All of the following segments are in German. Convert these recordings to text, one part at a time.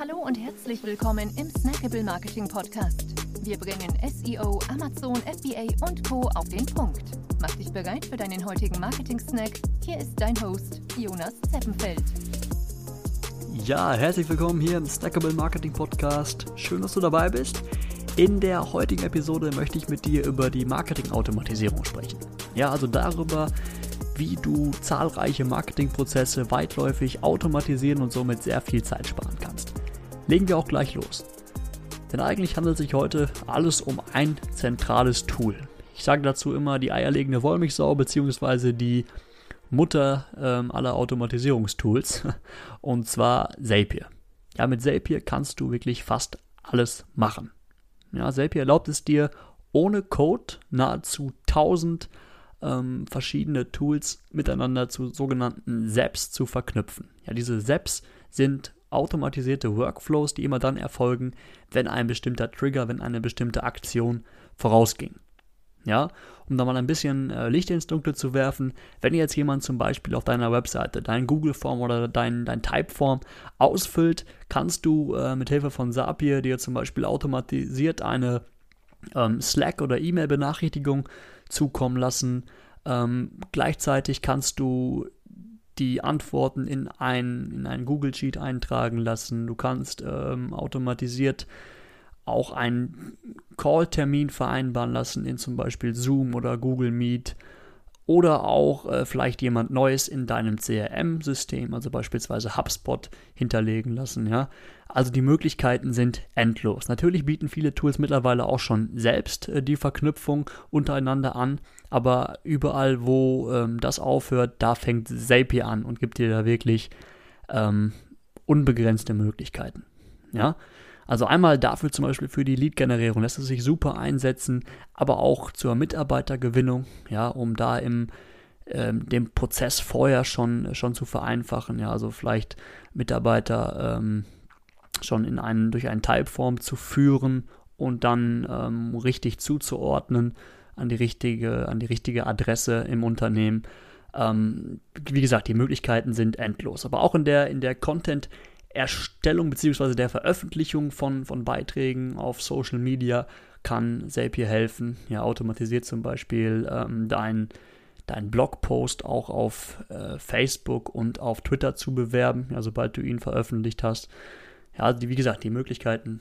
Hallo und herzlich willkommen im Snackable Marketing Podcast. Wir bringen SEO, Amazon, FBA und Co. auf den Punkt. Mach dich bereit für deinen heutigen Marketing-Snack. Hier ist dein Host, Jonas Zeppenfeld. Ja, herzlich willkommen hier im Snackable Marketing Podcast. Schön, dass du dabei bist. In der heutigen Episode möchte ich mit dir über die Marketing-Automatisierung sprechen. Ja, also darüber, wie du zahlreiche Marketingprozesse weitläufig automatisieren und somit sehr viel Zeit sparen. Legen wir auch gleich los. Denn eigentlich handelt sich heute alles um ein zentrales Tool. Ich sage dazu immer die eierlegende Wollmilchsau bzw. die Mutter ähm, aller Automatisierungstools und zwar Zapier. Ja, mit Zapier kannst du wirklich fast alles machen. Ja, Zapier erlaubt es dir ohne Code nahezu 1000 ähm, verschiedene Tools miteinander zu sogenannten SEPs zu verknüpfen. Ja, diese SEPs sind automatisierte Workflows, die immer dann erfolgen, wenn ein bestimmter Trigger, wenn eine bestimmte Aktion vorausging. Ja, um da mal ein bisschen äh, Licht ins Dunkle zu werfen, wenn jetzt jemand zum Beispiel auf deiner Webseite dein Google-Form oder dein, dein Type-Form ausfüllt, kannst du äh, mit Hilfe von Zapier dir zum Beispiel automatisiert eine ähm, Slack- oder E-Mail-Benachrichtigung zukommen lassen. Ähm, gleichzeitig kannst du die Antworten in ein, in ein Google Sheet eintragen lassen. Du kannst ähm, automatisiert auch einen Call-Termin vereinbaren lassen in zum Beispiel Zoom oder Google Meet oder auch äh, vielleicht jemand Neues in deinem CRM-System, also beispielsweise HubSpot, hinterlegen lassen. Ja? Also die Möglichkeiten sind endlos. Natürlich bieten viele Tools mittlerweile auch schon selbst äh, die Verknüpfung untereinander an, aber überall, wo ähm, das aufhört, da fängt Zapier an und gibt dir da wirklich ähm, unbegrenzte Möglichkeiten. Ja, also einmal dafür zum Beispiel für die Lead-Generierung lässt es sich super einsetzen, aber auch zur Mitarbeitergewinnung, ja, um da im ähm, den Prozess vorher schon, schon zu vereinfachen, ja, also vielleicht Mitarbeiter ähm, schon in einen, durch einen Typeform zu führen und dann ähm, richtig zuzuordnen an die richtige, an die richtige Adresse im Unternehmen. Ähm, wie gesagt, die Möglichkeiten sind endlos. Aber auch in der, in der Content- Erstellung bzw. der Veröffentlichung von, von Beiträgen auf Social Media kann Zapier helfen. Ja, automatisiert zum Beispiel ähm, dein, dein Blogpost auch auf äh, Facebook und auf Twitter zu bewerben, ja, sobald du ihn veröffentlicht hast. Ja, die, wie gesagt, die Möglichkeiten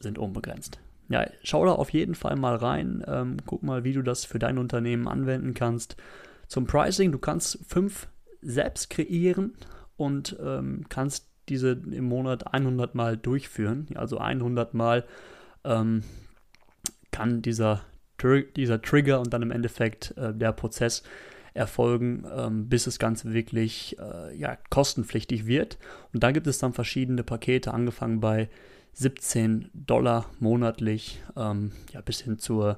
sind unbegrenzt. Ja, schau da auf jeden Fall mal rein. Ähm, guck mal, wie du das für dein Unternehmen anwenden kannst. Zum Pricing, du kannst fünf selbst kreieren und ähm, kannst diese im Monat 100 Mal durchführen. Also 100 Mal ähm, kann dieser, dieser Trigger und dann im Endeffekt äh, der Prozess erfolgen, ähm, bis das Ganze wirklich äh, ja, kostenpflichtig wird. Und da gibt es dann verschiedene Pakete, angefangen bei 17 Dollar monatlich, ähm, ja, bis hin zur,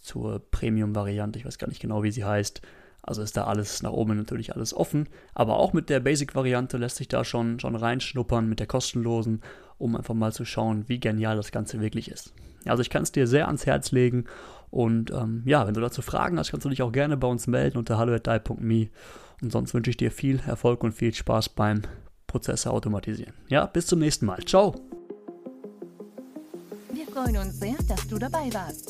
zur Premium-Variante. Ich weiß gar nicht genau, wie sie heißt. Also ist da alles nach oben natürlich alles offen. Aber auch mit der Basic-Variante lässt sich da schon, schon reinschnuppern, mit der kostenlosen, um einfach mal zu schauen, wie genial das Ganze wirklich ist. Also ich kann es dir sehr ans Herz legen. Und ähm, ja, wenn du dazu Fragen hast, kannst du dich auch gerne bei uns melden unter hallo.die.me. Und sonst wünsche ich dir viel Erfolg und viel Spaß beim Prozesse automatisieren. Ja, bis zum nächsten Mal. Ciao. Wir freuen uns sehr, dass du dabei warst.